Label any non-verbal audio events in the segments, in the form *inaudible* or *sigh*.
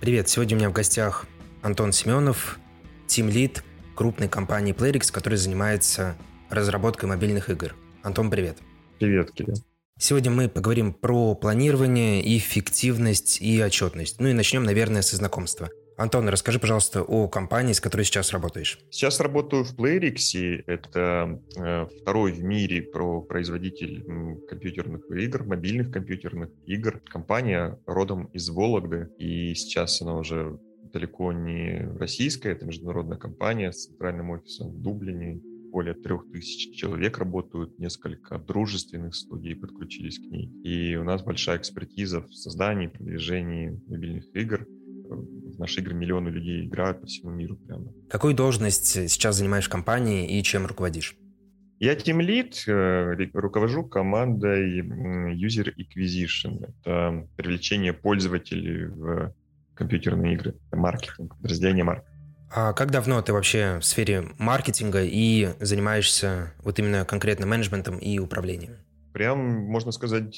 Привет, сегодня у меня в гостях Антон Семенов, тим-лид крупной компании Playrix, которая занимается разработкой мобильных игр. Антон, привет. Привет, Кирилл. Сегодня мы поговорим про планирование, эффективность и отчетность. Ну и начнем, наверное, со знакомства. Антон, расскажи, пожалуйста, о компании, с которой сейчас работаешь. Сейчас работаю в Playrix. Это э, второй в мире про производитель компьютерных игр, мобильных компьютерных игр. Компания родом из Вологды, и сейчас она уже далеко не российская, это международная компания с центральным офисом в Дублине. Более трех тысяч человек работают, несколько дружественных студий подключились к ней. И у нас большая экспертиза в создании, продвижении мобильных игр в наши игры миллионы людей играют по всему миру прямо. Какую должность сейчас занимаешь в компании и чем руководишь? Я Team Lead, э, руковожу командой User Acquisition. Это привлечение пользователей в компьютерные игры, маркетинг, подразделение маркетинга. А как давно ты вообще в сфере маркетинга и занимаешься вот именно конкретно менеджментом и управлением? Прям, можно сказать,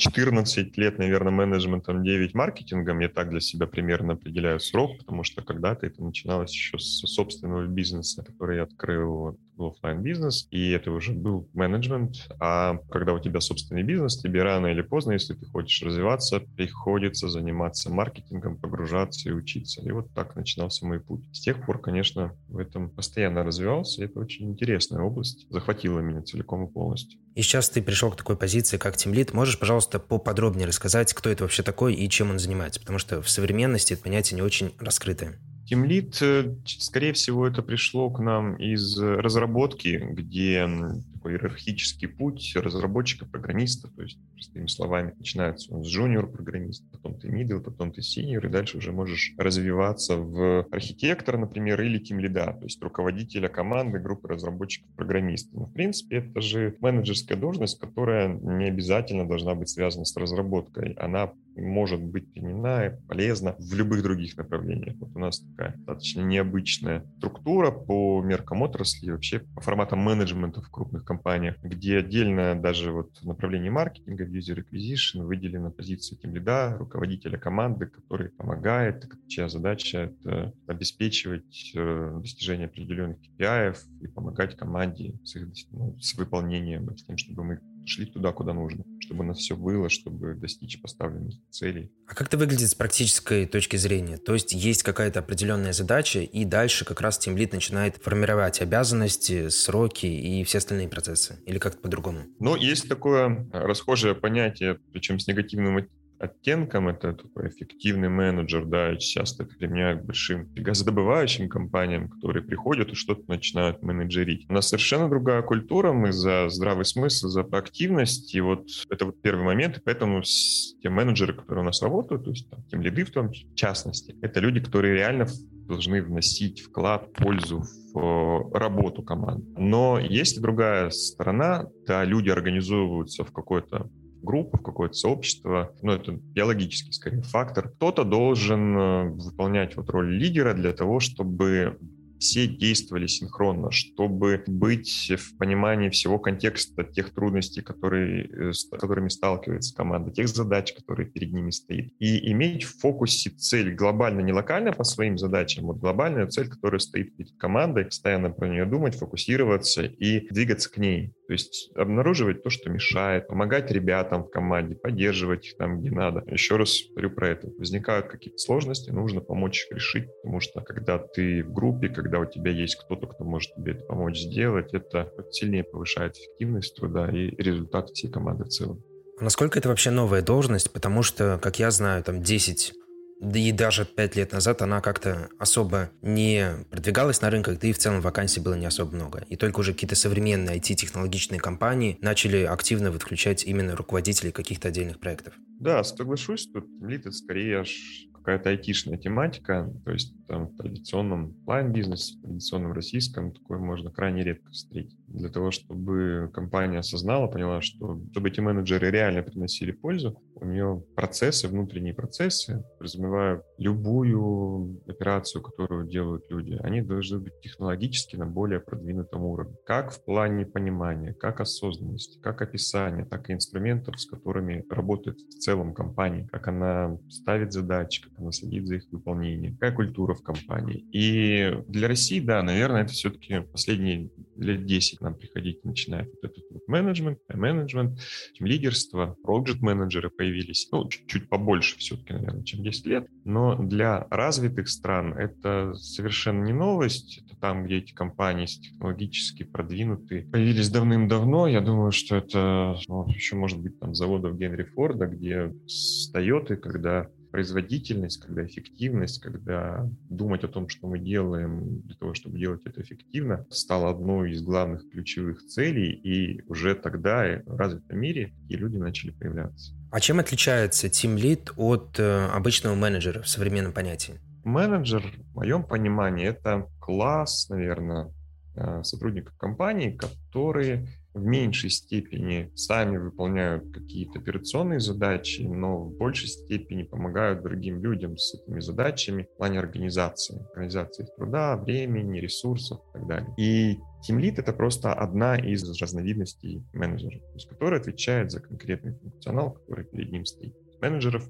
14 лет, наверное, менеджментом, 9 маркетингом. Я так для себя примерно определяю срок, потому что когда-то это начиналось еще с собственного бизнеса, который я открыл был офлайн бизнес, и это уже был менеджмент. А когда у тебя собственный бизнес, тебе рано или поздно, если ты хочешь развиваться, приходится заниматься маркетингом, погружаться и учиться. И вот так начинался мой путь. С тех пор, конечно, в этом постоянно развивался. Это очень интересная область. Захватила меня целиком и полностью. И сейчас ты пришел к такой позиции, как тимлит. Можешь, пожалуйста, поподробнее рассказать, кто это вообще такой и чем он занимается? Потому что в современности это понятие не очень раскрытое. Тимлит, э, скорее всего, это пришло к нам из разработки, где такой иерархический путь разработчика, программиста, то есть, простыми словами, начинается он с junior-программиста, потом ты middle, потом ты senior, и дальше уже можешь развиваться в архитектора, например, или тимлида, то есть руководителя команды, группы разработчиков-программистов. Но, в принципе, это же менеджерская должность, которая не обязательно должна быть связана с разработкой. Она может быть применена и полезна в любых других направлениях. Вот у нас такая достаточно необычная структура по меркам отрасли, вообще по форматам менеджмента в крупных компаниях, где отдельно даже вот направление маркетинга, user acquisition выделена позиция тем лида, руководителя команды, который помогает, чья задача это обеспечивать э, достижение определенных KPI и помогать команде с, их, ну, с выполнением, с тем, чтобы мы шли туда, куда нужно, чтобы у нас все было, чтобы достичь поставленных целей. А как это выглядит с практической точки зрения? То есть есть какая-то определенная задача, и дальше как раз тимлит начинает формировать обязанности, сроки и все остальные процессы? Или как-то по-другому? Ну, есть такое расхожее понятие, причем с негативным оттенком, это такой эффективный менеджер, да, часто это применяют большим газодобывающим компаниям, которые приходят и что-то начинают менеджерить. У нас совершенно другая культура, мы за здравый смысл, за активность, и вот это вот первый момент, и поэтому те менеджеры, которые у нас работают, то есть там, тем лиды в том в частности, это люди, которые реально должны вносить вклад, пользу в э, работу команды. Но есть и другая сторона, да, люди организовываются в какой-то группу, в какое-то сообщество. Ну, это биологический, скорее, фактор. Кто-то должен э, выполнять вот роль лидера для того, чтобы все действовали синхронно, чтобы быть в понимании всего контекста тех трудностей, которые, э, с которыми сталкивается команда, тех задач, которые перед ними стоит. И иметь в фокусе цель глобально, не локально по своим задачам, вот глобальная цель, которая стоит перед командой, постоянно про нее думать, фокусироваться и двигаться к ней. То есть обнаруживать то, что мешает, помогать ребятам в команде, поддерживать их там, где надо. Еще раз говорю про это. Возникают какие-то сложности, нужно помочь их решить, потому что когда ты в группе, когда у тебя есть кто-то, кто может тебе это помочь сделать, это сильнее повышает эффективность труда и результат всей команды в целом. А насколько это вообще новая должность? Потому что, как я знаю, там 10 да и даже пять лет назад она как-то особо не продвигалась на рынках, да и в целом вакансий было не особо много. И только уже какие-то современные IT-технологичные компании начали активно подключать именно руководителей каких-то отдельных проектов. Да, соглашусь, тут лид это скорее аж какая-то айтишная тематика, то есть там в традиционном онлайн-бизнесе, в традиционном российском такое можно крайне редко встретить. Для того, чтобы компания осознала, поняла, что чтобы эти менеджеры реально приносили пользу, у нее процессы, внутренние процессы, подразумевая любую операцию, которую делают люди, они должны быть технологически на более продвинутом уровне. Как в плане понимания, как осознанности, как описания, так и инструментов, с которыми работает в целом компания, как она ставит задачи, как она следит за их выполнением, какая культура в компании. И для России, да, наверное, это все-таки последние лет 10 нам приходить начинает вот этот вот менеджмент, менеджмент, лидерство, проект менеджеры появились, ну, чуть-чуть побольше все-таки, наверное, чем 10 лет, но для развитых стран это совершенно не новость, это там, где эти компании технологически продвинуты, появились давным-давно, я думаю, что это ну, еще может быть там заводов Генри Форда, где с Toyota, когда производительность, когда эффективность, когда думать о том, что мы делаем для того, чтобы делать это эффективно, стало одной из главных ключевых целей, и уже тогда в развитом мире такие люди начали появляться. А чем отличается Team Lead от э, обычного менеджера в современном понятии? Менеджер, в моем понимании, это класс, наверное, э, сотрудников компании, которые в меньшей степени сами выполняют какие-то операционные задачи, но в большей степени помогают другим людям с этими задачами в плане организации. Организации труда, времени, ресурсов и так далее. И Team это просто одна из разновидностей менеджера, то есть который отвечает за конкретный функционал, который перед ним стоит. Менеджеров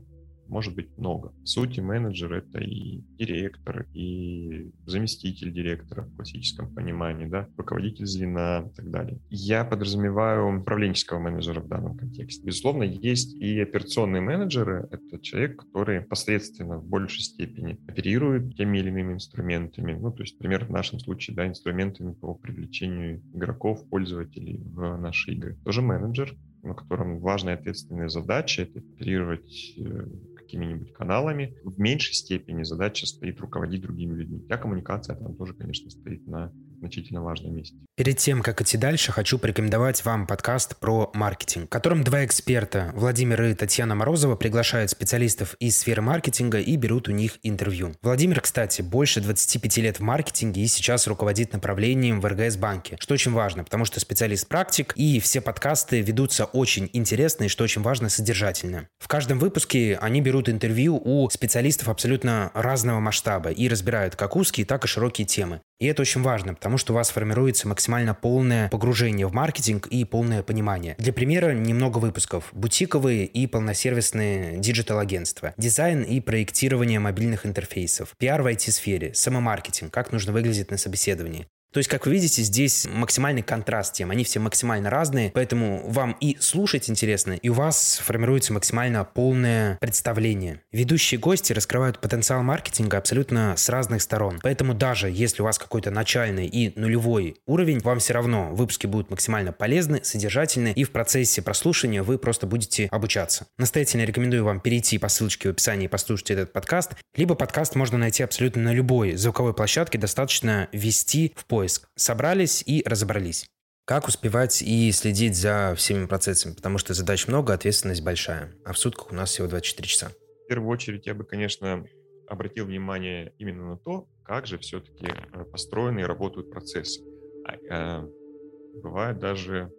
может быть много. В сути, менеджер — это и директор, и заместитель директора в классическом понимании, да, руководитель звена и так далее. Я подразумеваю управленческого менеджера в данном контексте. Безусловно, есть и операционные менеджеры. Это человек, который посредственно в большей степени оперирует теми или иными инструментами. Ну, то есть, например, в нашем случае, да, инструментами по привлечению игроков, пользователей в наши игры. Тоже менеджер, на котором важная ответственная задача — это оперировать э, какими-нибудь каналами. В меньшей степени задача стоит руководить другими людьми. Вся коммуникация там тоже, конечно, стоит на значительно важном месте. Перед тем, как идти дальше, хочу порекомендовать вам подкаст про маркетинг, в котором два эксперта, Владимир и Татьяна Морозова, приглашают специалистов из сферы маркетинга и берут у них интервью. Владимир, кстати, больше 25 лет в маркетинге и сейчас руководит направлением в РГС банке, что очень важно, потому что специалист-практик, и все подкасты ведутся очень интересно и, что очень важно, содержательно. В каждом выпуске они берут интервью у специалистов абсолютно разного масштаба и разбирают как узкие, так и широкие темы. И это очень важно, потому что у вас формируется максимально полное погружение в маркетинг и полное понимание. Для примера немного выпусков. Бутиковые и полносервисные digital-агентства. Дизайн и проектирование мобильных интерфейсов. Пиар в IT-сфере. Самомаркетинг. Как нужно выглядеть на собеседовании. То есть, как вы видите, здесь максимальный контраст тем. Они все максимально разные, поэтому вам и слушать интересно, и у вас формируется максимально полное представление. Ведущие гости раскрывают потенциал маркетинга абсолютно с разных сторон. Поэтому даже если у вас какой-то начальный и нулевой уровень, вам все равно выпуски будут максимально полезны, содержательны, и в процессе прослушивания вы просто будете обучаться. Настоятельно рекомендую вам перейти по ссылочке в описании и послушать этот подкаст, либо подкаст можно найти абсолютно на любой звуковой площадке, достаточно ввести в поиск поиск. Собрались и разобрались. Как успевать и следить за всеми процессами? Потому что задач много, ответственность большая. А в сутках у нас всего 24 часа. В первую очередь я бы, конечно, обратил внимание именно на то, как же все-таки э, построены и работают процессы. А, а, бывают даже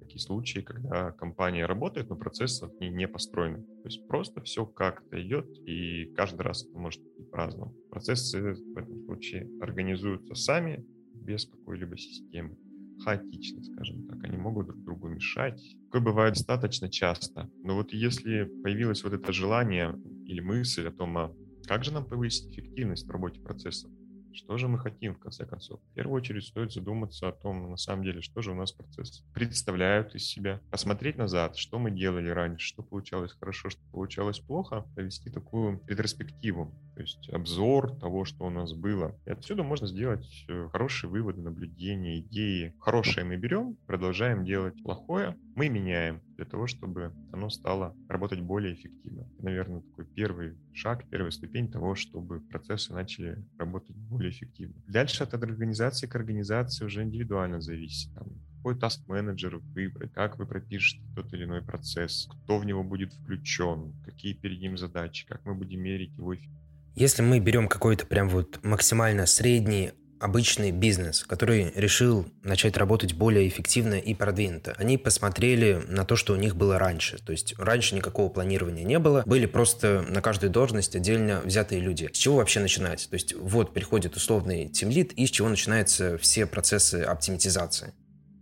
такие случаи, когда компания работает, но процессы ней не построены. То есть просто все как-то идет, и каждый раз это может быть по-разному. Процессы в этом случае организуются сами, без какой-либо системы. Хаотично, скажем так. Они могут друг другу мешать. Такое бывает достаточно часто. Но вот если появилось вот это желание или мысль о том, а как же нам повысить эффективность в работе процессов, что же мы хотим, в конце концов? В первую очередь стоит задуматься о том, на самом деле, что же у нас процесс представляют из себя. Посмотреть назад, что мы делали раньше, что получалось хорошо, что получалось плохо, провести такую ретроспективу, то есть обзор того, что у нас было. И отсюда можно сделать э, хорошие выводы, наблюдения, идеи. Хорошее мы берем, продолжаем делать плохое, мы меняем для того, чтобы оно стало работать более эффективно. Наверное, такой первый шаг, первая ступень того, чтобы процессы начали работать более эффективно. Дальше от организации к организации уже индивидуально зависит. Там, какой таск-менеджер выбрать, как вы пропишете тот или иной процесс, кто в него будет включен, какие перед ним задачи, как мы будем мерить его эффективность. Если мы берем какой-то прям вот максимально средний обычный бизнес, который решил начать работать более эффективно и продвинуто. Они посмотрели на то, что у них было раньше. То есть раньше никакого планирования не было, были просто на каждую должность отдельно взятые люди. С чего вообще начинать? То есть вот приходит условный тимлит, и с чего начинаются все процессы оптимизации.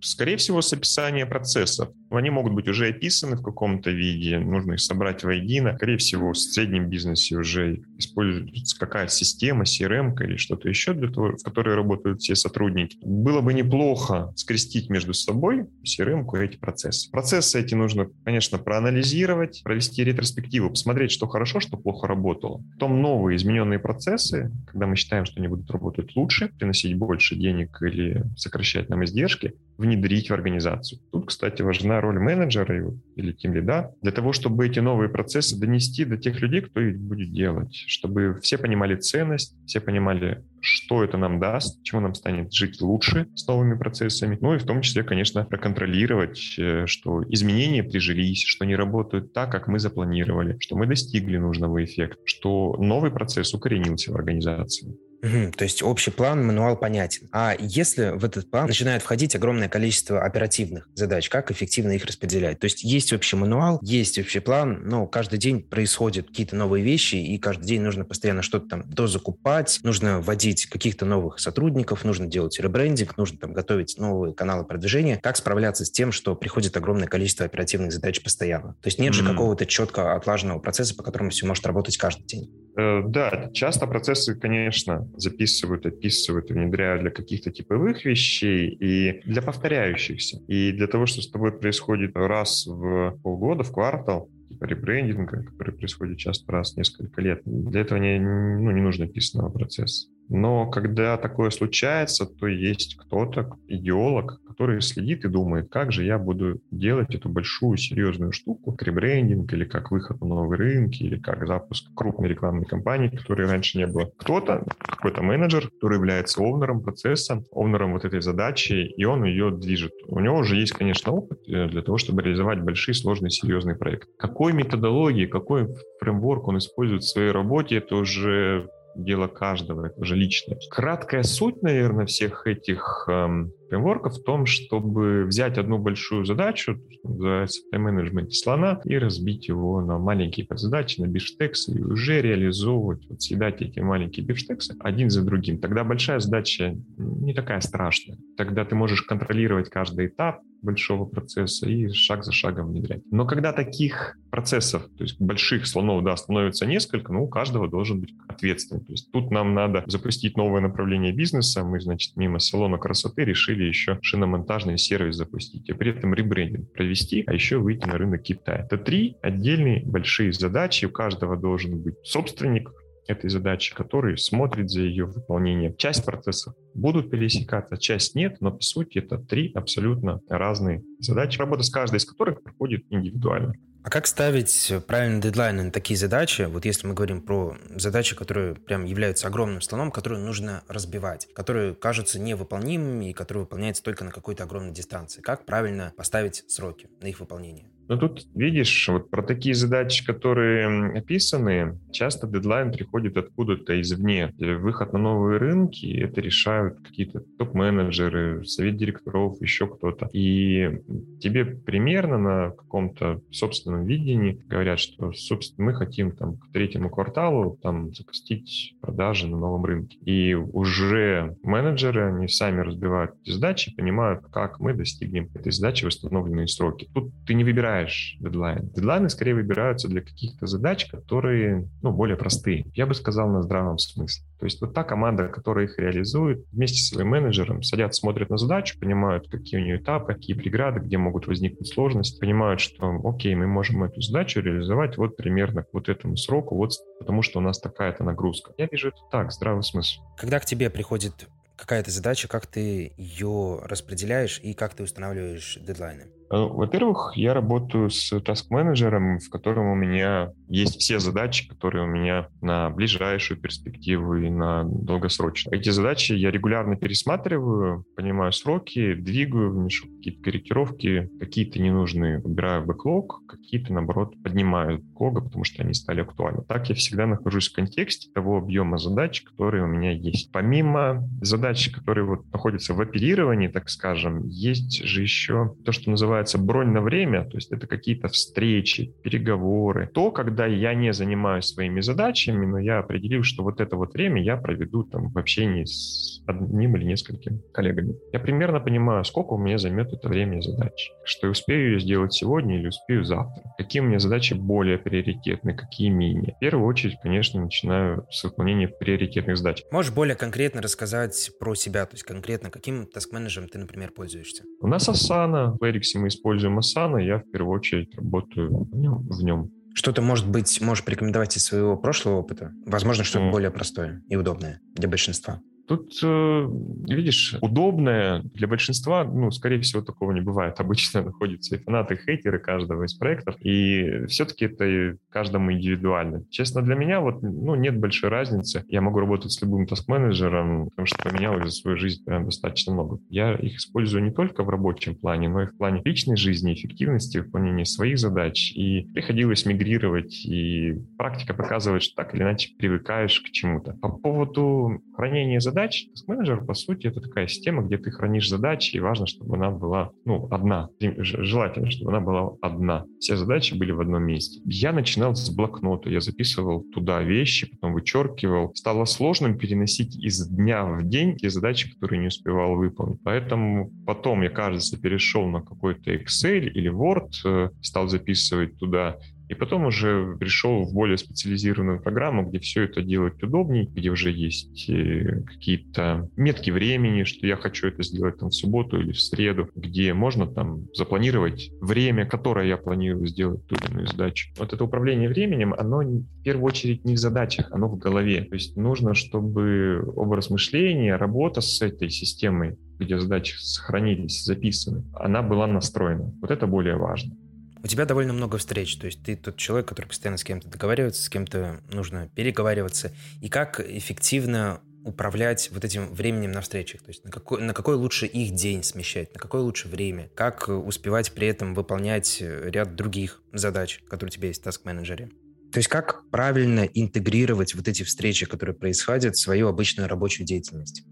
Скорее всего, с описания процессов. Они могут быть уже описаны в каком-то виде, нужно их собрать воедино. Скорее всего, в среднем бизнесе уже используется какая-то система, CRM или что-то еще, для того, в которой работают все сотрудники. Было бы неплохо скрестить между собой CRM и эти процессы. Процессы эти нужно, конечно, проанализировать, провести ретроспективу, посмотреть, что хорошо, что плохо работало. Потом новые измененные процессы, когда мы считаем, что они будут работать лучше, приносить больше денег или сокращать нам издержки, внедрить в организацию. Тут, кстати, важна роль менеджера или тем лида для того, чтобы эти новые процессы донести до тех людей, кто их будет делать, чтобы все понимали ценность, все понимали, что это нам даст, чему нам станет жить лучше с новыми процессами. Ну и в том числе, конечно, проконтролировать, э, что изменения прижились, что не работают так, как мы запланировали, что мы достигли нужного эффекта, что новый процесс укоренился в организации. Угу, то есть общий план, мануал понятен. А если в этот план начинает входить огромное количество оперативных задач, как эффективно их распределять? То есть есть общий мануал, есть общий план, но каждый день происходят какие-то новые вещи, и каждый день нужно постоянно что-то там дозакупать, нужно вводить каких-то новых сотрудников, нужно делать ребрендинг, нужно там готовить новые каналы продвижения. Как справляться с тем, что приходит огромное количество оперативных задач постоянно? То есть нет mm-hmm. же какого-то четко отлаженного процесса, по которому все может работать каждый день? Э, да, часто процессы, конечно, записывают, описывают внедряют для каких-то типовых вещей и для повторяющихся. И для того, что с тобой происходит раз в полгода, в квартал, типа ребрендинга, который происходит часто раз в несколько лет, для этого не, ну, не нужно описанного процесса. Но когда такое случается, то есть кто-то, идеолог, который следит и думает, как же я буду делать эту большую серьезную штуку, как ребрендинг или как выход на новые рынки, или как запуск крупной рекламной кампании, которой раньше не было. Кто-то, какой-то менеджер, который является овнером процесса, овнером вот этой задачи, и он ее движет. У него уже есть, конечно, опыт э, для того, чтобы реализовать большие, сложные, серьезные проекты. Какой методологии, какой фреймворк он использует в своей работе, это уже дело каждого, это уже личное. Краткая суть, наверное, всех этих эм, фреймворков в том, чтобы взять одну большую задачу, называется тайм-менеджмент слона, и разбить его на маленькие подзадачи, на бифштексы, и уже реализовывать, вот съедать эти маленькие бифштексы один за другим. Тогда большая задача не такая страшная. Тогда ты можешь контролировать каждый этап, большого процесса и шаг за шагом внедрять. Но когда таких процессов, то есть больших слонов, да, становится несколько, ну, у каждого должен быть ответственный. То есть тут нам надо запустить новое направление бизнеса. Мы, значит, мимо салона красоты решили еще шиномонтажный сервис запустить, и при этом ребрендинг провести, а еще выйти на рынок Китая. Это три отдельные большие задачи. У каждого должен быть собственник, этой задачи, который смотрит за ее выполнением. Часть процессов будут пересекаться, часть нет, но по сути это три абсолютно разные задачи, работа с каждой из которых проходит индивидуально. А как ставить правильные дедлайны на такие задачи? Вот если мы говорим про задачи, которые прям являются огромным слоном, которые нужно разбивать, которые кажутся невыполнимыми и которые выполняются только на какой-то огромной дистанции. Как правильно поставить сроки на их выполнение? Ну тут, видишь, вот про такие задачи, которые описаны, часто дедлайн приходит откуда-то извне. Выход на новые рынки, это решают какие-то топ-менеджеры, совет директоров, еще кто-то. И тебе примерно на каком-то собственном видении говорят, что, собственно, мы хотим там к третьему кварталу там запустить продажи на новом рынке. И уже менеджеры, они сами разбивают эти задачи, понимают, как мы достигнем этой задачи в установленные сроки. Тут ты не выбираешь выбираешь дедлайн. Дедлайны скорее выбираются для каких-то задач, которые, ну, более простые. Я бы сказал, на здравом смысле. То есть вот та команда, которая их реализует, вместе с своим менеджером садят, смотрят на задачу, понимают, какие у нее этапы, какие преграды, где могут возникнуть сложности, понимают, что, окей, мы можем эту задачу реализовать вот примерно к вот этому сроку, вот потому что у нас такая-то нагрузка. Я вижу это так, здравый смысл. Когда к тебе приходит какая-то задача, как ты ее распределяешь и как ты устанавливаешь дедлайны? Э, во-первых, я работаю с таск-менеджером, в котором у меня есть все задачи, которые у меня на ближайшую перспективу и на долгосрочную. Эти задачи я регулярно пересматриваю, понимаю сроки, двигаю, вношу какие-то корректировки, какие-то ненужные убираю в бэклог, какие-то, наоборот, поднимаю бэклога, потому что они стали актуальны. Так я всегда нахожусь в контексте того объема задач, которые у меня есть. Помимо задач, которые вот находятся в оперировании, так скажем, есть же еще то, что называется называется бронь на время, то есть это какие-то встречи, переговоры. То, когда я не занимаюсь своими задачами, но я определил, что вот это вот время я проведу там в общении с одним или несколькими коллегами. Я примерно понимаю, сколько у меня займет это время и задач. Что я успею ее сделать сегодня или успею завтра. Какие у меня задачи более приоритетны, какие менее. В первую очередь, конечно, начинаю с выполнения приоритетных задач. Можешь более конкретно рассказать про себя, то есть конкретно каким таск-менеджером ты, например, пользуешься? У нас Asana. В Эриксе мы используем Asana. Я в первую очередь работаю в нем. Что-то, может быть, можешь порекомендовать из своего прошлого опыта? Возможно, что-то mm. более простое и удобное для большинства. Тут, э, видишь, удобное для большинства, ну, скорее всего, такого не бывает. Обычно *laughs* находятся и фанаты, и хейтеры каждого из проектов, и все-таки это каждому индивидуально. Честно, для меня вот, ну, нет большой разницы. Я могу работать с любым таск-менеджером, потому что поменял за свою жизнь прям достаточно много. Я их использую не только в рабочем плане, но и в плане личной жизни, эффективности, выполнения своих задач. И приходилось мигрировать, и практика показывает, что так или иначе привыкаешь к чему-то. По поводу хранения задач, задач. Task по сути, это такая система, где ты хранишь задачи, и важно, чтобы она была, ну, одна. Желательно, чтобы она была одна. Все задачи были в одном месте. Я начинал с блокнота, я записывал туда вещи, потом вычеркивал. Стало сложным переносить из дня в день те задачи, которые не успевал выполнить. Поэтому потом я, кажется, перешел на какой-то Excel или Word, э, стал записывать туда и потом уже пришел в более специализированную программу, где все это делать удобнее, где уже есть э, какие-то метки времени, что я хочу это сделать там в субботу или в среду, где можно там запланировать время, которое я планирую сделать ту или иную задачу. Вот это управление временем, оно в первую очередь не в задачах, оно в голове. То есть нужно, чтобы образ мышления, работа с этой системой, где задачи сохранились, записаны, она была настроена. Вот это более важно. У тебя довольно много встреч, то есть ты тот человек, который постоянно с кем-то договаривается, с кем-то нужно переговариваться. И как эффективно управлять вот этим временем на встречах? То есть на какой, на какой лучше их день смещать, на какое лучше время? Как успевать при этом выполнять ряд других задач, которые у тебя есть в таск-менеджере? То есть как правильно интегрировать вот эти встречи, которые происходят, в свою обычную рабочую деятельность?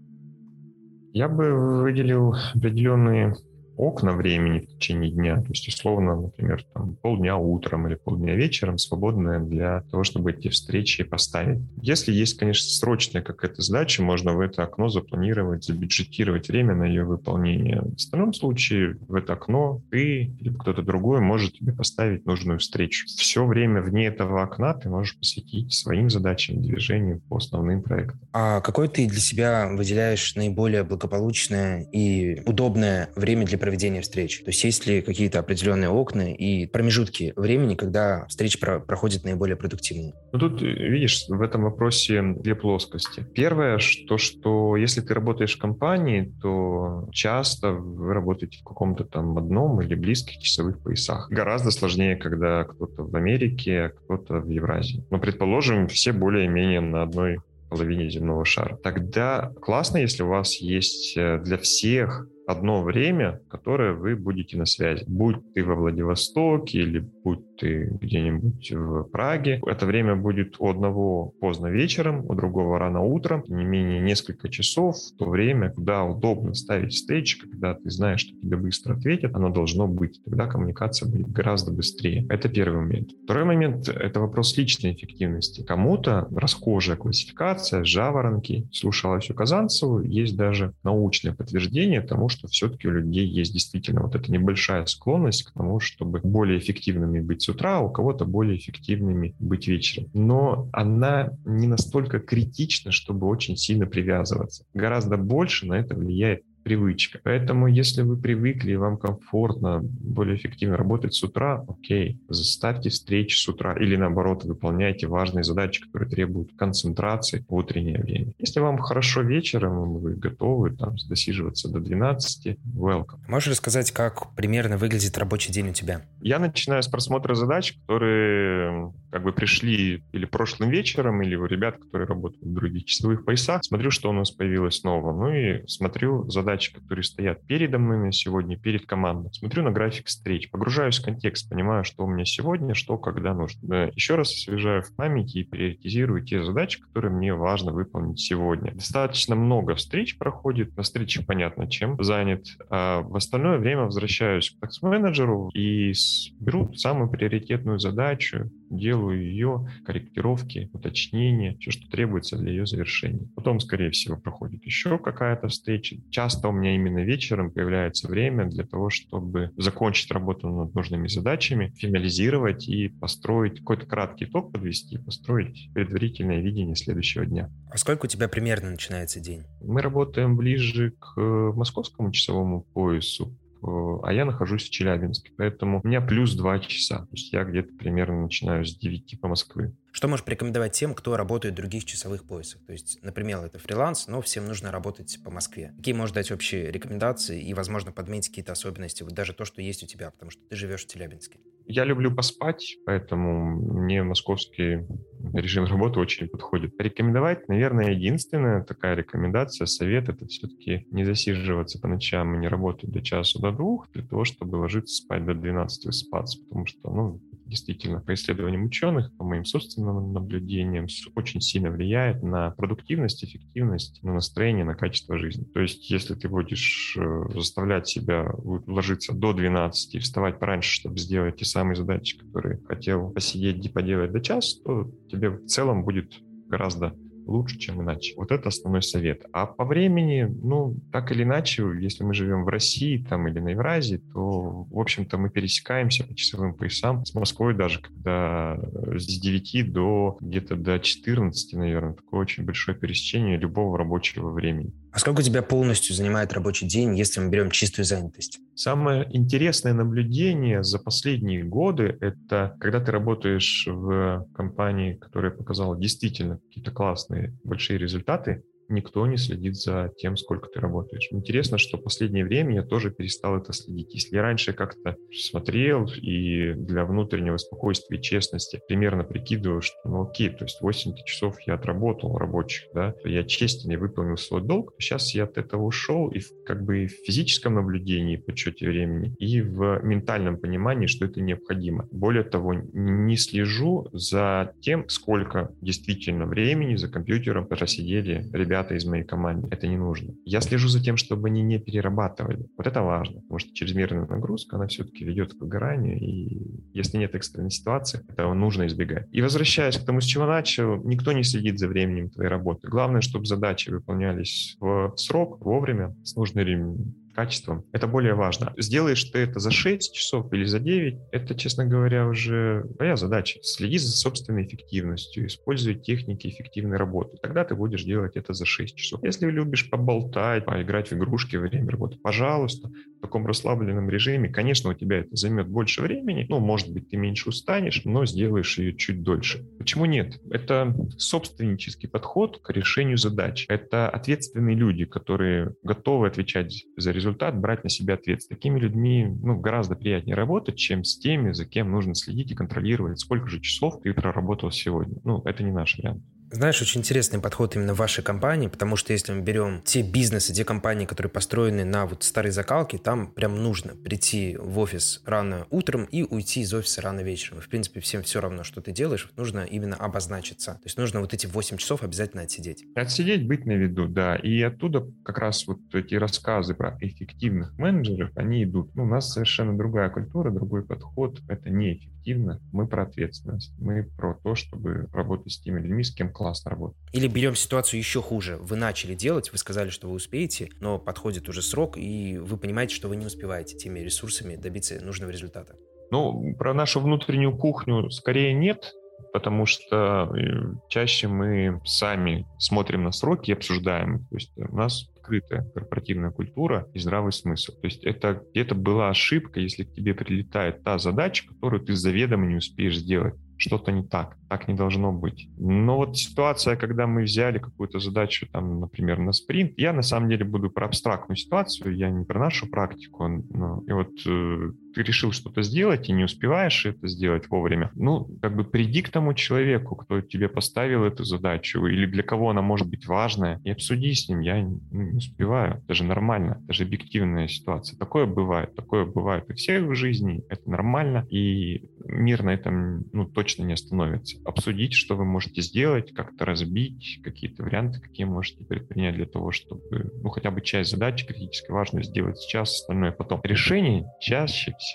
Я бы выделил определенные окна времени в течение дня. То есть, условно, например, там, полдня утром или полдня вечером свободное для того, чтобы эти встречи поставить. Если есть, конечно, срочная какая-то задача, можно в это окно запланировать, забюджетировать время на ее выполнение. В остальном случае в это окно ты или кто-то другой может тебе поставить нужную встречу. Все время вне этого окна ты можешь посвятить своим задачам, движениям по основным проектам. А какое ты для себя выделяешь наиболее благополучное и удобное время для проведения встреч? То есть есть ли какие-то определенные окна и промежутки времени, когда встречи про проходят наиболее продуктивно? Ну тут, видишь, в этом вопросе две плоскости. Первое, что, что если ты работаешь в компании, то часто вы работаете в каком-то там одном или близких часовых поясах. Гораздо сложнее, когда кто-то в Америке, а кто-то в Евразии. Но, предположим, все более-менее на одной половине земного шара. Тогда классно, если у вас есть э, для всех одно время, которое вы будете на связи. Будь ты во Владивостоке или будь ты где-нибудь в Праге, это время будет у одного поздно вечером, у другого рано утром, не менее несколько часов, то время, куда удобно ставить встречи, когда ты знаешь, что тебе быстро ответят, оно должно быть. Тогда коммуникация будет гораздо быстрее. Это первый момент. Второй момент — это вопрос личной эффективности. Кому-то расхожая классификация, жаворонки, слушала Асю Казанцеву, есть даже научное подтверждение тому, что все-таки у людей есть действительно вот эта небольшая склонность к тому, чтобы более эффективными быть с утра, а у кого-то более эффективными быть вечером. Но она не настолько критична, чтобы очень сильно привязываться. Гораздо больше на это влияет привычка. Поэтому, если вы привыкли и вам комфортно, более эффективно работать с утра, окей, заставьте встречи с утра или наоборот, выполняйте важные задачи, которые требуют концентрации в утреннее время. Если вам хорошо вечером, вы готовы там досиживаться до 12, welcome. Можешь рассказать, как примерно выглядит рабочий день у тебя? Я начинаю с просмотра задач, которые как бы пришли или прошлым вечером, или у ребят, которые работают в других часовых поясах, смотрю, что у нас появилось нового. Ну и смотрю задачи, которые стоят передо мной сегодня, перед командой. Смотрю на график встреч, погружаюсь в контекст, понимаю, что у меня сегодня, что когда нужно. Еще раз освежаю в памяти и приоритизирую те задачи, которые мне важно выполнить сегодня. Достаточно много встреч проходит, на встрече понятно, чем занят. А в остальное время возвращаюсь к такс-менеджеру и беру самую приоритетную задачу, делаю ее, корректировки, уточнения, все, что требуется для ее завершения. Потом, скорее всего, проходит еще какая-то встреча. Часто у меня именно вечером появляется время для того, чтобы закончить работу над нужными задачами, финализировать и построить какой-то краткий итог подвести, построить предварительное видение следующего дня. А сколько у тебя примерно начинается день? Мы работаем ближе к э, московскому часовому поясу, а я нахожусь в Челябинске, поэтому у меня плюс 2 часа. То есть я где-то примерно начинаю с 9 по Москвы. Что можешь порекомендовать тем, кто работает в других часовых поясах? То есть, например, это фриланс, но всем нужно работать по Москве. Какие можешь дать общие рекомендации и, возможно, подметить какие-то особенности, вот даже то, что есть у тебя, потому что ты живешь в Челябинске? Я люблю поспать, поэтому мне московский режим работы очень подходит. Рекомендовать, наверное, единственная такая рекомендация, совет, это все-таки не засиживаться по ночам и не работать до часу, до двух, для того, чтобы ложиться спать до 12 и спаться, потому что, ну, действительно, по исследованиям ученых, по моим собственным наблюдениям, очень сильно влияет на продуктивность, эффективность, на настроение, на качество жизни. То есть, если ты будешь э, заставлять себя ложиться до 12 и вставать пораньше, чтобы сделать те самые задачи, которые хотел посидеть и поделать до часа, то тебе в целом будет гораздо лучше, чем иначе. Вот это основной совет. А по времени, ну, так или иначе, если мы живем в России там или на Евразии, то, в общем-то, мы пересекаемся по часовым поясам с Москвой даже, когда с 9 до где-то до 14, наверное, такое очень большое пересечение любого рабочего времени. А сколько у тебя полностью занимает рабочий день, если мы берем чистую занятость? Самое интересное наблюдение за последние годы — это когда ты работаешь в компании, которая показала действительно какие-то классные большие результаты, никто не следит за тем, сколько ты работаешь. Интересно, что в последнее время я тоже перестал это следить. Если я раньше как-то смотрел и для внутреннего спокойствия и честности примерно прикидываю, что ну окей, то есть 8 часов я отработал рабочих, да, я честен и выполнил свой долг, сейчас я от этого ушел и как бы в физическом наблюдении, подсчете времени, и в ментальном понимании, что это необходимо. Более того, не слежу за тем, сколько действительно времени за компьютером просидели ребята ребята из моей команды. Это не нужно. Я слежу за тем, чтобы они не перерабатывали. Вот это важно, потому что чрезмерная нагрузка, она все-таки ведет к выгоранию, и если нет экстренной ситуации, этого нужно избегать. И возвращаясь к тому, с чего начал, никто не следит за временем твоей работы. Главное, чтобы задачи выполнялись в срок, вовремя, с нужным временем качеством. Это более важно. Сделаешь ты это за 6 часов или за 9, это, честно говоря, уже твоя задача. Следи за собственной эффективностью, используй техники эффективной работы. Тогда ты будешь делать это за 6 часов. Если любишь поболтать, поиграть в игрушки во время работы, пожалуйста, в таком расслабленном режиме, конечно, у тебя это займет больше времени, ну, может быть, ты меньше устанешь, но сделаешь ее чуть дольше. Почему нет? Это собственнический подход к решению задач. Это ответственные люди, которые готовы отвечать за результат результат, брать на себя ответственность. С такими людьми ну, гораздо приятнее работать, чем с теми, за кем нужно следить и контролировать, сколько же часов ты проработал сегодня. Ну, это не наш вариант. Знаешь, очень интересный подход именно вашей компании, потому что если мы берем те бизнесы, те компании, которые построены на вот старой закалке, там прям нужно прийти в офис рано утром и уйти из офиса рано вечером. В принципе, всем все равно, что ты делаешь, нужно именно обозначиться. То есть нужно вот эти 8 часов обязательно отсидеть. Отсидеть, быть на виду, да. И оттуда как раз вот эти рассказы про эффективных менеджеров, они идут. Ну, у нас совершенно другая культура, другой подход. Это не эффективно. Мы про ответственность. Мы про то, чтобы работать с теми людьми, с кем классно работать. Или берем ситуацию еще хуже. Вы начали делать, вы сказали, что вы успеете, но подходит уже срок, и вы понимаете, что вы не успеваете теми ресурсами добиться нужного результата. Ну, про нашу внутреннюю кухню скорее нет, потому что э, чаще мы сами смотрим на сроки и обсуждаем. То есть у нас открытая корпоративная культура и здравый смысл. То есть это где-то была ошибка, если к тебе прилетает та задача, которую ты заведомо не успеешь сделать что-то не так, так не должно быть. Но вот ситуация, когда мы взяли какую-то задачу, там, например, на спринт, я на самом деле буду про абстрактную ситуацию, я не про нашу практику, но, и вот э, решил что-то сделать и не успеваешь это сделать вовремя, ну, как бы приди к тому человеку, кто тебе поставил эту задачу, или для кого она может быть важная, и обсуди с ним, я не, успеваю. Это же нормально, это же объективная ситуация. Такое бывает, такое бывает и всех в жизни, это нормально, и мир на этом ну, точно не остановится. Обсудить, что вы можете сделать, как-то разбить, какие-то варианты, какие можете предпринять для того, чтобы ну, хотя бы часть задачи критически важно сделать сейчас, остальное потом. Решение чаще всего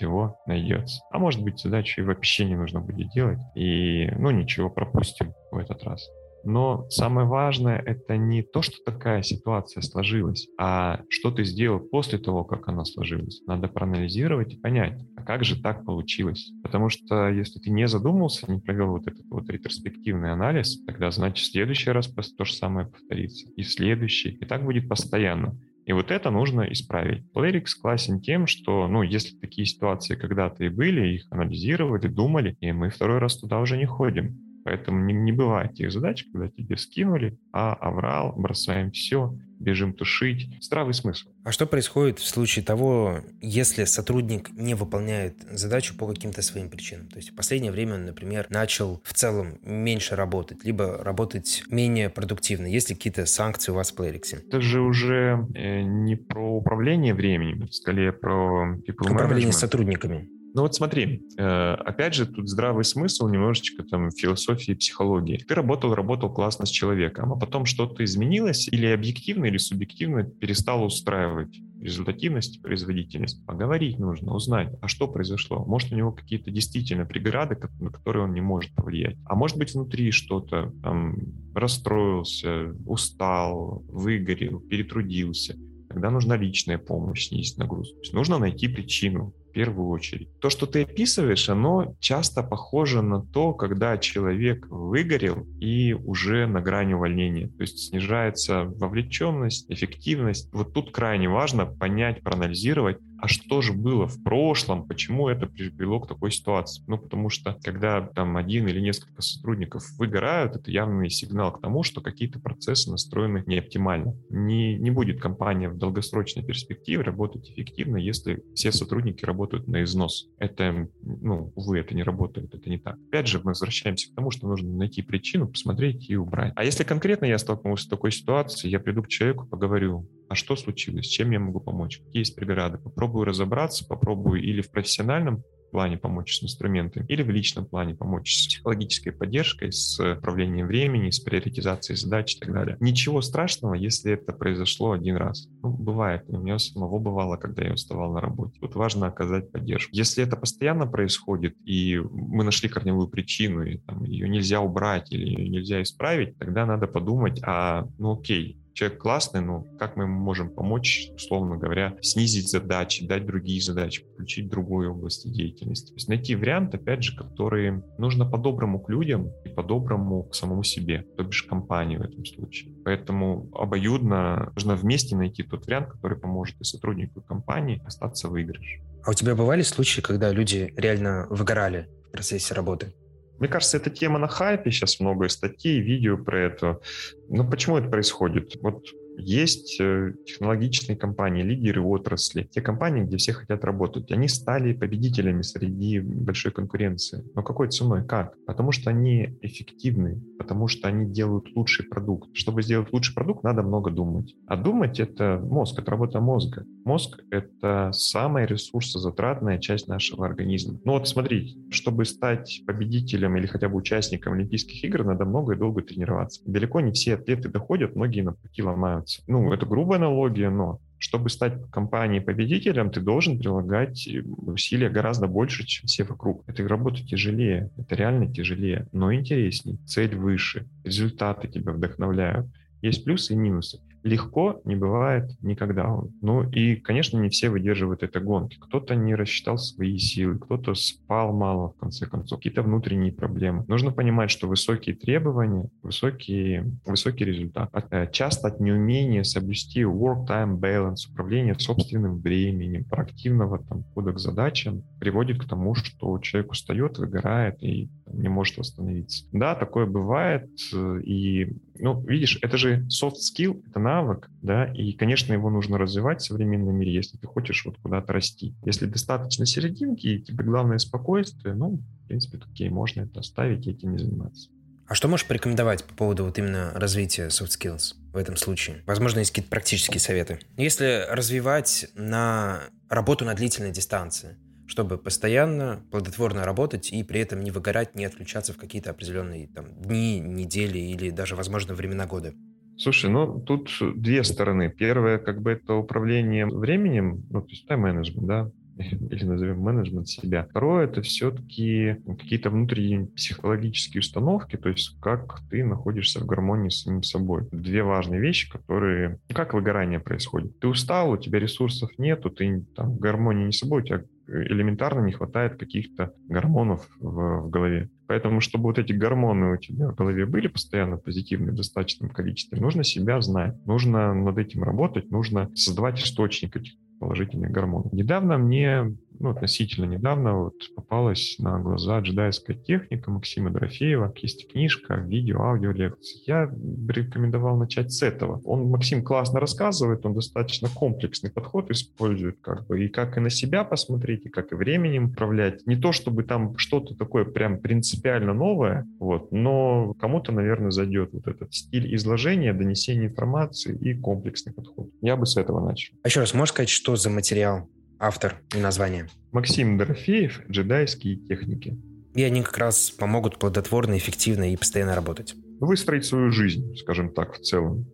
найдется. А может быть, задачу и вообще не нужно будет делать, и ну ничего, пропустим в этот раз. Но самое важное — это не то, что такая ситуация сложилась, а что ты сделал после того, как она сложилась. Надо проанализировать и понять, а как же так получилось. Потому что если ты не задумался, не провел вот этот вот ретроспективный анализ, тогда значит в следующий раз то же самое повторится, и в следующий, и так будет постоянно. И вот это нужно исправить. Playrix классен тем, что, ну, если такие ситуации когда-то и были, их анализировали, думали, и мы второй раз туда уже не ходим. Поэтому не, не бывает тех задач, когда тебе скинули, а аврал, бросаем все, бежим тушить. Здравый смысл. А что происходит в случае того, если сотрудник не выполняет задачу по каким-то своим причинам? То есть в последнее время он, например, начал в целом меньше работать, либо работать менее продуктивно. Есть ли какие-то санкции у вас в Playrix? Это же уже э, не про управление временем, скорее про people Управление management. сотрудниками. Ну вот смотри, э, опять же, тут здравый смысл немножечко там философии психологии. Ты работал, работал классно с человеком, а потом что-то изменилось или объективно, или субъективно перестало устраивать результативность, производительность. Поговорить нужно, узнать, а что произошло. Может, у него какие-то действительно преграды, на которые он не может повлиять. А может быть, внутри что-то там расстроился, устал, выгорел, перетрудился. Тогда нужна личная помощь, снизить нагрузку. Нужно найти причину, первую очередь. То, что ты описываешь, оно часто похоже на то, когда человек выгорел и уже на грани увольнения. То есть снижается вовлеченность, эффективность. Вот тут крайне важно понять, проанализировать, а что же было в прошлом, почему это привело к такой ситуации. Ну, потому что когда там один или несколько сотрудников выгорают, это явный сигнал к тому, что какие-то процессы настроены не оптимально. Не, не будет компания в долгосрочной перспективе работать эффективно, если все сотрудники работают на износ. Это, ну, увы, это не работает, это не так. Опять же, мы возвращаемся к тому, что нужно найти причину, посмотреть и убрать. А если конкретно я столкнулся с такой ситуацией, я приду к человеку, поговорю, а что случилось, чем я могу помочь, какие есть преграды. Попробую разобраться, попробую или в профессиональном плане помочь с инструментами, или в личном плане помочь с психологической поддержкой, с управлением времени, с приоритизацией задач и так далее. Ничего страшного, если это произошло один раз. Ну, бывает. У меня самого бывало, когда я уставал на работе. Тут важно оказать поддержку. Если это постоянно происходит, и мы нашли корневую причину, и там, ее нельзя убрать или ее нельзя исправить, тогда надо подумать, а, ну окей, человек классный, но как мы можем помочь, условно говоря, снизить задачи, дать другие задачи, включить другую область деятельности. То есть найти вариант, опять же, который нужно по-доброму к людям и по-доброму к самому себе, то бишь компании в этом случае. Поэтому обоюдно нужно вместе найти тот вариант, который поможет и сотруднику и компании остаться в выигрыше. А у тебя бывали случаи, когда люди реально выгорали в процессе работы? Мне кажется, эта тема на хайпе, сейчас много статей, видео про это. Но почему это происходит? Вот есть э, технологичные компании, лидеры отрасли, те компании, где все хотят работать. Они стали победителями среди большой конкуренции. Но какой ценой? Как? Потому что они эффективны, потому что они делают лучший продукт. Чтобы сделать лучший продукт, надо много думать. А думать — это мозг, это работа мозга. Мозг — это самая ресурсозатратная часть нашего организма. Ну вот смотрите, чтобы стать победителем или хотя бы участником Олимпийских игр, надо много и долго тренироваться. Далеко не все атлеты доходят, многие на пути ломают заниматься. Ну, это грубая аналогия, но чтобы стать компанией победителем, ты должен прилагать усилия гораздо больше, чем все вокруг. Эта работа тяжелее, это реально тяжелее, но интереснее, цель выше, результаты тебя вдохновляют. Есть плюсы и минусы легко не бывает никогда. Ну и, конечно, не все выдерживают этой гонки. Кто-то не рассчитал свои силы, кто-то спал мало, в конце концов, какие-то внутренние проблемы. Нужно понимать, что высокие требования, высокий, высокий результат. Э, часто от неумения соблюсти work-time balance, управление собственным временем, проактивного там, подхода к задачам приводит к тому, что человек устает, выгорает и не может восстановиться. Да, такое бывает, э, и, ну, видишь, это же soft skill, это навык, да, и, конечно, его нужно развивать в современном мире, если ты хочешь вот куда-то расти. Если достаточно серединки, и тебе главное спокойствие, ну, в принципе, окей, можно это оставить и этим не заниматься. А что можешь порекомендовать по поводу вот именно развития soft skills в этом случае? Возможно, есть какие-то практические советы. Если развивать на работу на длительной дистанции, чтобы постоянно плодотворно работать и при этом не выгорать, не отключаться в какие-то определенные там, дни, недели или даже, возможно, времена года? Слушай, ну тут две стороны. Первое, как бы это управление временем, ну, то есть тайм-менеджмент, да, *laughs* или назовем менеджмент себя. Второе — это все-таки какие-то внутренние психологические установки, то есть как ты находишься в гармонии с самим собой. Две важные вещи, которые... Как выгорание происходит? Ты устал, у тебя ресурсов нету, ты там в гармонии не с собой, у тебя элементарно не хватает каких-то гормонов в, в голове. Поэтому, чтобы вот эти гормоны у тебя в голове были постоянно позитивные в достаточном количестве, нужно себя знать, нужно над этим работать, нужно создавать источник этих положительных гормонов. Недавно мне ну, относительно недавно вот попалась на глаза джедайская техника Максима Дорофеева. Есть книжка, видео, аудио лекции. Я рекомендовал начать с этого. Он, Максим, классно рассказывает, он достаточно комплексный подход использует, как бы, и как и на себя посмотреть, и как и временем управлять. Не то, чтобы там что-то такое прям принципиально новое, вот, но кому-то, наверное, зайдет вот этот стиль изложения, донесения информации и комплексный подход. Я бы с этого начал. А еще раз, можешь сказать, что за материал? Автор и название? Максим Дорофеев «Джедайские техники». И они как раз помогут плодотворно, эффективно и постоянно работать. Выстроить свою жизнь, скажем так, в целом.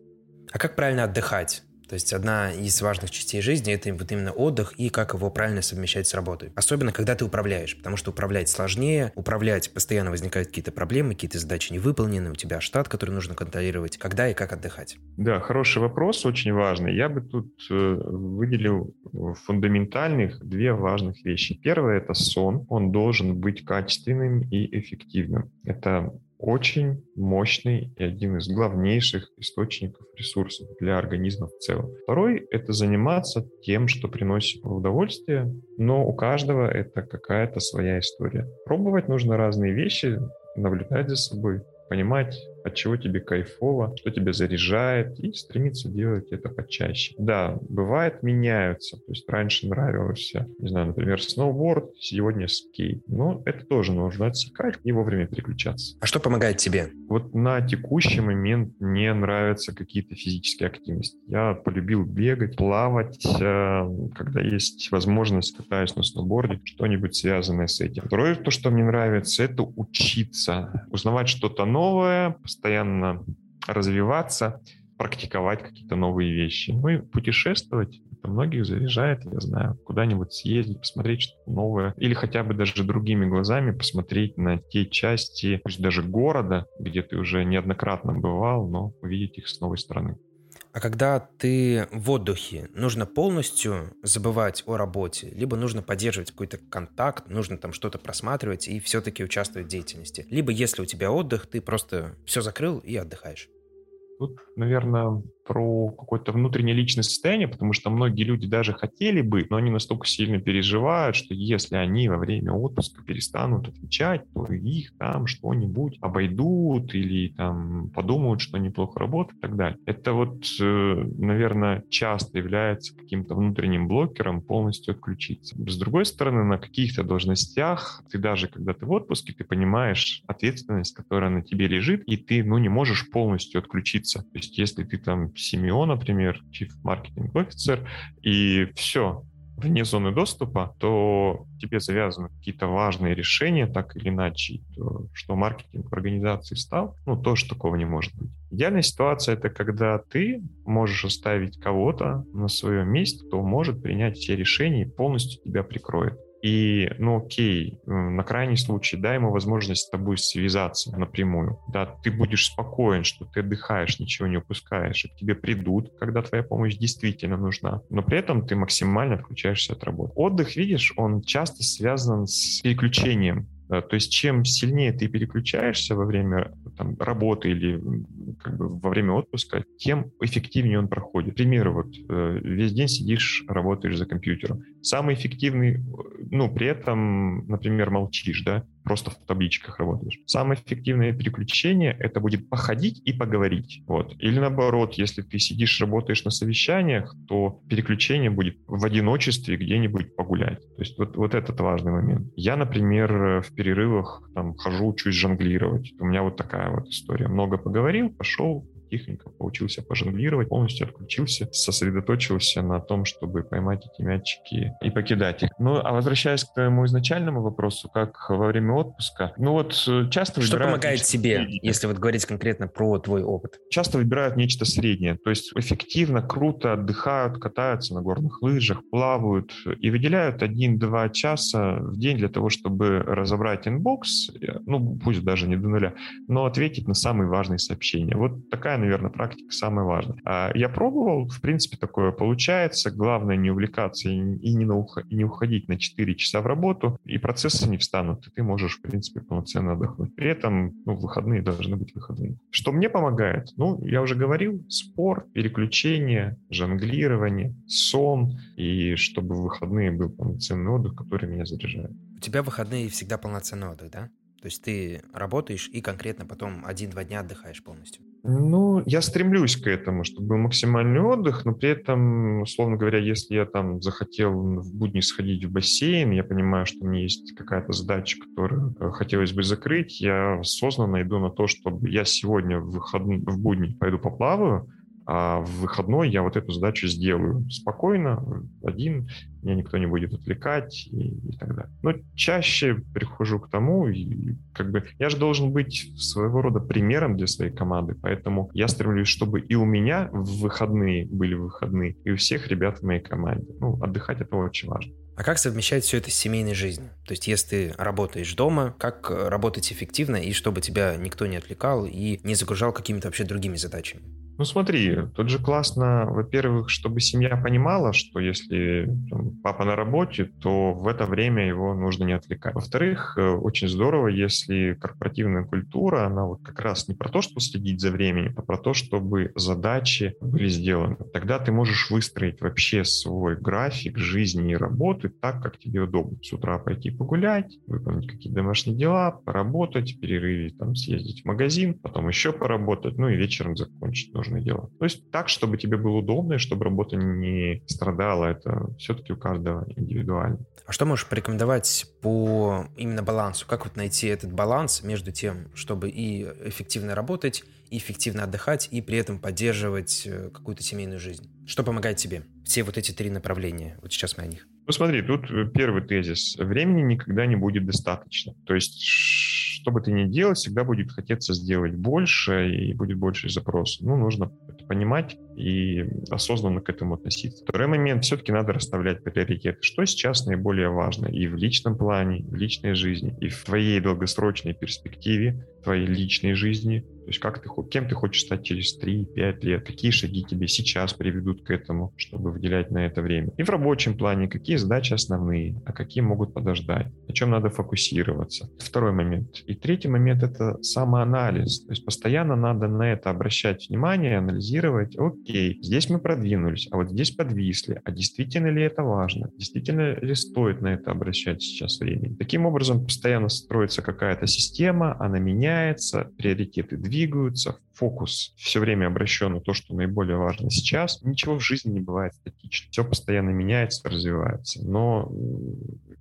А как правильно отдыхать? То есть одна из важных частей жизни – это вот именно отдых и как его правильно совмещать с работой. Особенно, когда ты управляешь, потому что управлять сложнее, управлять постоянно возникают какие-то проблемы, какие-то задачи не выполнены, у тебя штат, который нужно контролировать. Когда и как отдыхать? Да, хороший вопрос, очень важный. Я бы тут э, выделил фундаментальных две важных вещи. Первое – это сон. Он должен быть качественным и эффективным. Это очень мощный и один из главнейших источников ресурсов для организма в целом. Второй — это заниматься тем, что приносит удовольствие, но у каждого это какая-то своя история. Пробовать нужно разные вещи, наблюдать за собой, понимать, от чего тебе кайфово, что тебя заряжает, и стремиться делать это почаще. Да, бывает, меняются. То есть раньше нравился, не знаю, например, сноуборд, сегодня скейт. Но это тоже нужно отсекать и вовремя переключаться. А что помогает тебе? Вот на текущий момент мне нравятся какие-то физические активности. Я полюбил бегать, плавать, э, когда есть возможность, катаюсь на сноуборде, что-нибудь связанное с этим. Второе, то, что мне нравится, это учиться, узнавать что-то новое, постоянно развиваться, практиковать какие-то новые вещи. Ну и путешествовать. Это многих заряжает, я знаю, куда-нибудь съездить, посмотреть что-то новое. Или хотя бы даже другими глазами посмотреть на те части, пусть даже города, где ты уже неоднократно бывал, но увидеть их с новой стороны. А когда ты в отдыхе, нужно полностью забывать о работе, либо нужно поддерживать какой-то контакт, нужно там что-то просматривать и все-таки участвовать в деятельности. Либо если у тебя отдых, ты просто все закрыл и отдыхаешь. Тут, наверное, про какое-то внутреннее личное состояние, потому что многие люди даже хотели бы, но они настолько сильно переживают, что если они во время отпуска перестанут отвечать, то их там что-нибудь обойдут или там подумают, что неплохо работают и так далее. Это вот, э, наверное, часто является каким-то внутренним блокером полностью отключиться. С другой стороны, на каких-то должностях ты даже когда ты в отпуске, ты понимаешь ответственность, которая на тебе лежит, и ты, ну, не можешь полностью отключиться. То есть если ты там CMO, например, Chief Marketing Officer, и все, вне зоны доступа, то тебе завязаны какие-то важные решения, так или иначе, то, что маркетинг в организации стал, ну, тоже такого не может быть. Идеальная ситуация — это когда ты можешь оставить кого-то на своем месте, кто может принять все решения и полностью тебя прикроет. И, ну окей, на крайний случай дай ему возможность с тобой связаться напрямую. Да, ты будешь спокоен, что ты отдыхаешь, ничего не упускаешь, и к тебе придут, когда твоя помощь действительно нужна. Но при этом ты максимально включаешься от работы. Отдых, видишь, он часто связан с переключением То есть чем сильнее ты переключаешься во время там, работы или как бы во время отпуска, тем эффективнее он проходит. К вот э, весь день сидишь, работаешь за компьютером. Самый эффективный, ну, при этом, например, молчишь, да, просто в табличках работаешь. Самое эффективное переключение — это будет походить и поговорить. Вот. Или наоборот, если ты сидишь, работаешь на совещаниях, то переключение будет в одиночестве где-нибудь погулять. То есть вот, вот этот важный момент. Я, например, в перерывах там хожу, учусь жонглировать. У меня вот такая вот история. Много поговорил, пошел, тихонько поучился пожонглировать, полностью отключился, сосредоточился на том, чтобы поймать эти мячики и покидать их. Ну, а возвращаясь к твоему изначальному вопросу, как во время отпуска, ну вот э, часто Что помогает тебе, если вот говорить конкретно про твой опыт? Часто выбирают нечто среднее, то есть эффективно, круто отдыхают, катаются на горных лыжах, плавают и выделяют 1-2 часа в день для того, чтобы разобрать inbox, э, ну, пусть даже не до нуля, но ответить на самые важные сообщения. Вот такая наверное, практика самая важная. А я пробовал, в принципе, такое получается. Главное не увлекаться и не, на ух... и не уходить на 4 часа в работу, и процессы не встанут, и ты можешь, в принципе, полноценно отдохнуть. При этом, ну, выходные должны быть выходные. Что мне помогает? Ну, я уже говорил, спорт, переключение, жонглирование, сон, и чтобы в выходные был полноценный отдых, который меня заряжает. У тебя выходные всегда полноценный отдых, да? То есть ты работаешь и конкретно потом один-два дня отдыхаешь полностью. Ну, я стремлюсь к этому, чтобы был максимальный отдых, но при этом, условно говоря, если я там захотел в будни сходить в бассейн, я понимаю, что у меня есть какая-то задача, которую э, хотелось бы закрыть, я осознанно иду на то, чтобы я сегодня в, выход... в будни пойду поплаваю, а в выходной я вот эту задачу сделаю спокойно, один, меня никто не будет отвлекать и, и так далее. Но чаще прихожу к тому, и как бы я же должен быть своего рода примером для своей команды, поэтому я стремлюсь, чтобы и у меня в выходные были выходные, и у всех ребят в моей команде. Ну, отдыхать это очень важно. А как совмещать все это с семейной жизнью? То есть, если ты работаешь дома, как работать эффективно и чтобы тебя никто не отвлекал и не загружал какими-то вообще другими задачами? Ну смотри, тут же классно, во-первых, чтобы семья понимала, что если там, папа на работе, то в это время его нужно не отвлекать. Во-вторых, э, очень здорово, если корпоративная культура, она вот как раз не про то, что следить за временем, а про то, чтобы задачи были сделаны. Тогда ты можешь выстроить вообще свой график жизни и работы так, как тебе удобно. С утра пойти погулять, выполнить какие-то домашние дела, поработать, перерыве там съездить в магазин, потом еще поработать, ну и вечером закончить нужно делать. То есть так, чтобы тебе было удобно, и чтобы работа не страдала, это все-таки у каждого индивидуально. А что можешь порекомендовать по именно балансу? Как вот найти этот баланс между тем, чтобы и эффективно работать, и эффективно отдыхать, и при этом поддерживать э, какую-то семейную жизнь? Что помогает тебе? Все вот эти три направления. Вот сейчас мы о них. Ну смотри, тут первый тезис. Времени никогда не будет достаточно. То есть что бы ты ни делал, всегда будет хотеться сделать больше и будет больше запрос. Ну, нужно это понимать и осознанно к этому относиться. Второй момент, все-таки надо расставлять приоритеты. Что сейчас наиболее важно и в личном плане, в личной жизни, и в твоей долгосрочной перспективе, твоей личной жизни, то есть как ты, кем ты хочешь стать через 3-5 лет, какие шаги тебе сейчас приведут к этому, чтобы выделять на это время. И в рабочем плане, какие задачи основные, а какие могут подождать, на чем надо фокусироваться. Второй момент. И третий момент — это самоанализ. То есть постоянно надо на это обращать внимание, анализировать. Окей, здесь мы продвинулись, а вот здесь подвисли. А действительно ли это важно? Действительно ли стоит на это обращать сейчас время? Таким образом, постоянно строится какая-то система, она меняется, приоритеты фокус все время обращен на то, что наиболее важно сейчас. Ничего в жизни не бывает статично. Все постоянно меняется, развивается. Но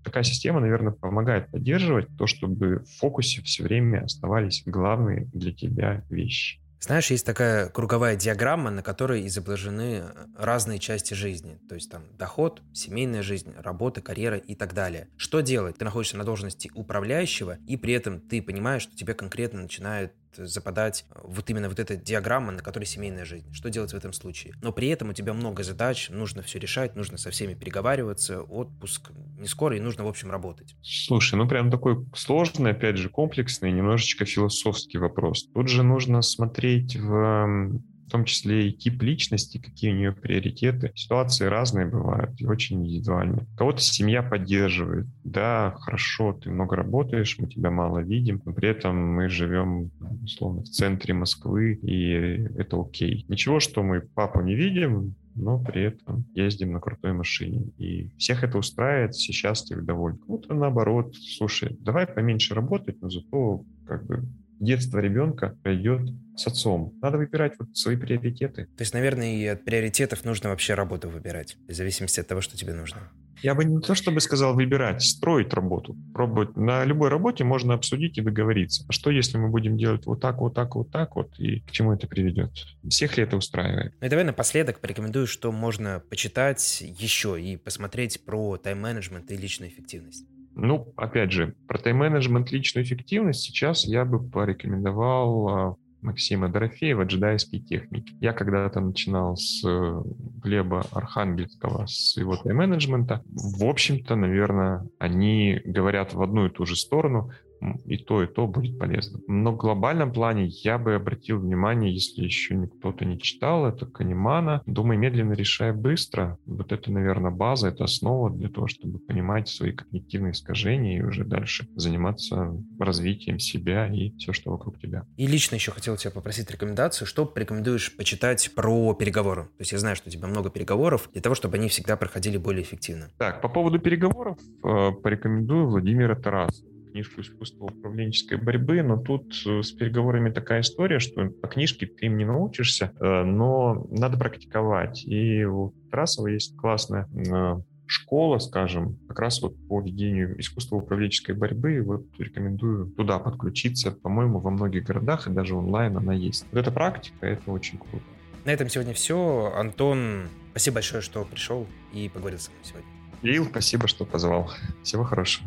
такая система, наверное, помогает поддерживать то, чтобы в фокусе все время оставались главные для тебя вещи. Знаешь, есть такая круговая диаграмма, на которой изображены разные части жизни. То есть там доход, семейная жизнь, работа, карьера и так далее. Что делать? Ты находишься на должности управляющего, и при этом ты понимаешь, что тебе конкретно начинают западать вот именно вот эта диаграмма, на которой семейная жизнь. Что делать в этом случае? Но при этом у тебя много задач, нужно все решать, нужно со всеми переговариваться, отпуск не скоро, и нужно, в общем, работать. Слушай, ну прям такой сложный, опять же, комплексный, немножечко философский вопрос. Тут же нужно смотреть в в том числе и тип личности, какие у нее приоритеты. Ситуации разные бывают и очень индивидуальные. Кого-то семья поддерживает. Да, хорошо, ты много работаешь, мы тебя мало видим, но при этом мы живем, условно, в центре Москвы, и это окей. Ничего, что мы папу не видим, но при этом ездим на крутой машине. И всех это устраивает, все счастливы, довольны. Кому-то наоборот, слушай, давай поменьше работать, но зато как бы детство ребенка пройдет с отцом. Надо выбирать вот свои приоритеты. То есть, наверное, и от приоритетов нужно вообще работу выбирать, в зависимости от того, что тебе нужно. Я бы не то чтобы сказал выбирать, строить работу. Пробовать. На любой работе можно обсудить и договориться. А что, если мы будем делать вот так, вот так, вот так вот, и к чему это приведет? Всех ли это устраивает? Ну и давай напоследок порекомендую, что можно почитать еще и посмотреть про тайм-менеджмент и личную эффективность. Ну, опять же, про тайм-менеджмент, личную эффективность сейчас я бы порекомендовал а, Максима Дорофеева «Джедайские техники». Я когда-то начинал с э, Глеба Архангельского, с его тайм-менеджмента. В общем-то, наверное, они говорят в одну и ту же сторону и то, и то будет полезно. Но в глобальном плане я бы обратил внимание, если еще кто-то не читал, это Канемана. Думай медленно, решай быстро. Вот это, наверное, база, это основа для того, чтобы понимать свои когнитивные искажения и уже дальше заниматься развитием себя и все, что вокруг тебя. И лично еще хотел тебя попросить рекомендацию, что порекомендуешь почитать про переговоры. То есть я знаю, что у тебя много переговоров, для того, чтобы они всегда проходили более эффективно. Так, по поводу переговоров э, порекомендую Владимира Тараса книжку «Искусство управленческой борьбы», но тут э, с переговорами такая история, что по книжке ты им не научишься, э, но надо практиковать. И у Тарасова есть классная э, школа, скажем, как раз вот по ведению искусства управленческой борьбы, вот рекомендую туда подключиться. По-моему, во многих городах и даже онлайн она есть. Вот эта практика, это очень круто. На этом сегодня все. Антон, спасибо большое, что пришел и поговорил со мной сегодня. Лил, спасибо, что позвал. Всего хорошего.